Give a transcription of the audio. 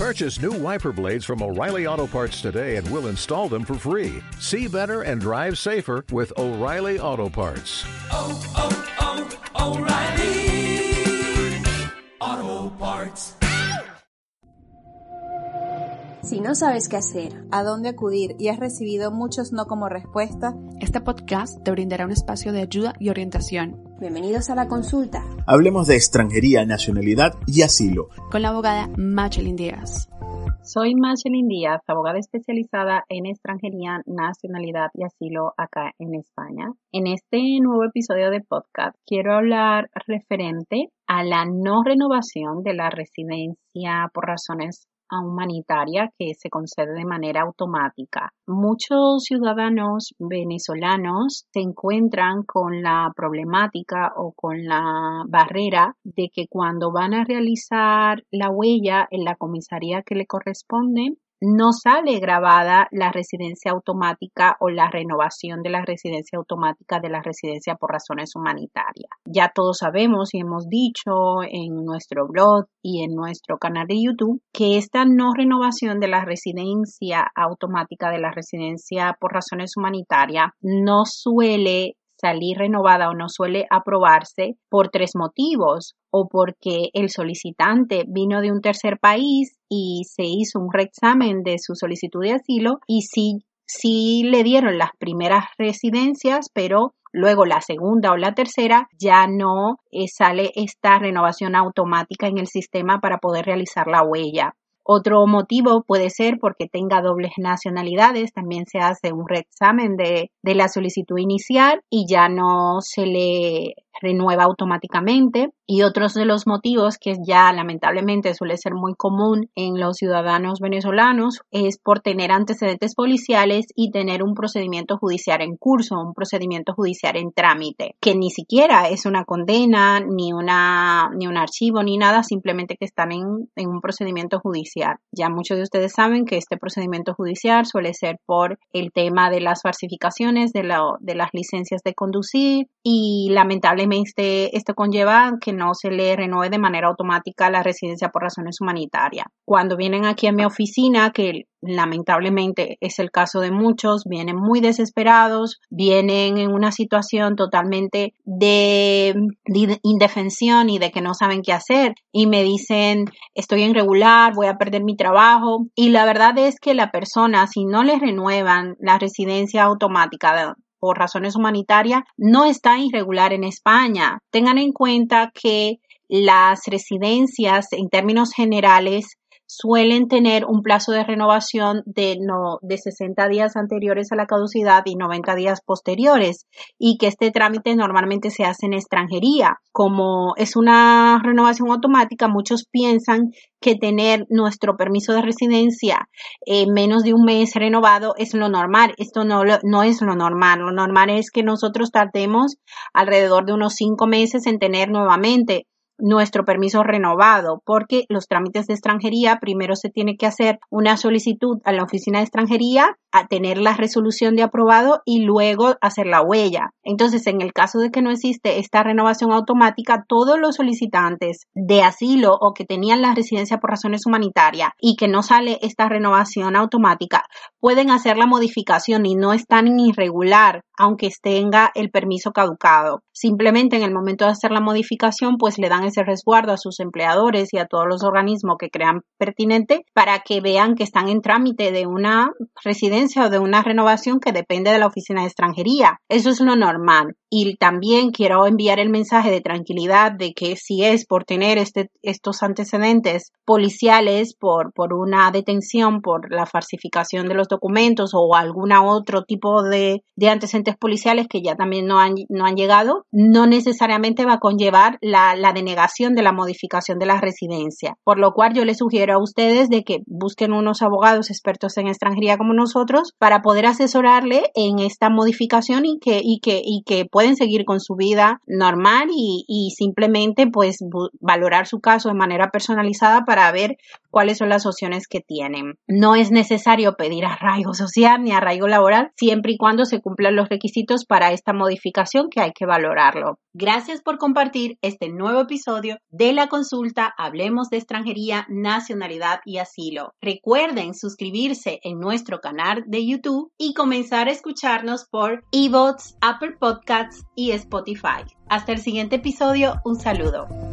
Purchase new wiper blades from O'Reilly Auto Parts today and we'll install them for free. See better and drive safer with O'Reilly Auto Parts. oh, oh, O'Reilly Auto Parts. Si no sabes qué hacer, a dónde acudir y has recibido muchos no como respuesta, Este podcast te brindará un espacio de ayuda y orientación bienvenidos a la consulta. Hablemos de extranjería, nacionalidad y asilo. con la abogada Machelin Díaz. Soy Machelin Díaz, abogada especializada en extranjería, nacionalidad y asilo acá en España. En este nuevo episodio de podcast quiero hablar referente a la no renovación de la residencia por razones humanitaria que se concede de manera automática. Muchos ciudadanos venezolanos se encuentran con la problemática o con la barrera de que cuando van a realizar la huella en la comisaría que le corresponde, no sale grabada la residencia automática o la renovación de la residencia automática de la residencia por razones humanitarias. Ya todos sabemos y hemos dicho en nuestro blog y en nuestro canal de YouTube que esta no renovación de la residencia automática de la residencia por razones humanitarias no suele salir renovada o no suele aprobarse por tres motivos o porque el solicitante vino de un tercer país y se hizo un reexamen de su solicitud de asilo y sí, sí le dieron las primeras residencias, pero luego la segunda o la tercera ya no eh, sale esta renovación automática en el sistema para poder realizar la huella. Otro motivo puede ser porque tenga dobles nacionalidades, también se hace un reexamen de, de la solicitud inicial y ya no se le renueva automáticamente. Y otros de los motivos que ya lamentablemente suele ser muy común en los ciudadanos venezolanos es por tener antecedentes policiales y tener un procedimiento judicial en curso, un procedimiento judicial en trámite, que ni siquiera es una condena, ni, una, ni un archivo, ni nada, simplemente que están en, en un procedimiento judicial. Ya muchos de ustedes saben que este procedimiento judicial suele ser por el tema de las falsificaciones de, la, de las licencias de conducir y lamentablemente esto conlleva que no se le renueve de manera automática la residencia por razones humanitarias. Cuando vienen aquí a mi oficina, que lamentablemente es el caso de muchos, vienen muy desesperados, vienen en una situación totalmente de, de, indefensión y de que no saben qué hacer y me dicen estoy irregular, voy a perder mi trabajo y la verdad es que la persona si no le renuevan la residencia automática por razones humanitarias no está irregular en España. Tengan en cuenta que las residencias en términos generales suelen tener un plazo de renovación de, no, de 60 días anteriores a la caducidad y 90 días posteriores y que este trámite normalmente se hace en extranjería. Como es una renovación automática, muchos piensan que tener nuestro permiso de residencia eh, menos de un mes renovado es lo normal. Esto no, no es lo normal. Lo normal es que nosotros tardemos alrededor de unos cinco meses en tener nuevamente nuestro permiso renovado, porque los trámites de extranjería primero se tiene que hacer una solicitud a la oficina de extranjería, a tener la resolución de aprobado y luego hacer la huella. Entonces, en el caso de que no existe esta renovación automática, todos los solicitantes de asilo o que tenían la residencia por razones humanitarias y que no sale esta renovación automática, pueden hacer la modificación y no están en irregular, aunque tenga el permiso caducado. Simplemente en el momento de hacer la modificación, pues le dan ese resguardo a sus empleadores y a todos los organismos que crean pertinente para que vean que están en trámite de una residencia o de una renovación que depende de la oficina de extranjería. Eso es lo normal. Y también quiero enviar el mensaje de tranquilidad de que si es por tener este, estos antecedentes policiales, por, por una detención, por la falsificación de los documentos o alguna otro tipo de, de antecedentes policiales que ya también no han, no han llegado, no necesariamente va a conllevar la, la denegación de la modificación de la residencia. Por lo cual yo les sugiero a ustedes de que busquen unos abogados expertos en extranjería como nosotros para poder asesorarle en esta modificación y que, y que, y que pueden seguir con su vida normal y, y simplemente pues valorar su caso de manera personalizada para ver cuáles son las opciones que tienen. No es necesario pedir arraigo social ni arraigo laboral siempre y cuando se cumplan los requisitos para esta modificación que hay que valorarlo. Gracias por compartir este nuevo episodio de la consulta Hablemos de extranjería, nacionalidad y asilo. Recuerden suscribirse en nuestro canal de YouTube y comenzar a escucharnos por eBots, Apple Podcasts y Spotify. Hasta el siguiente episodio, un saludo.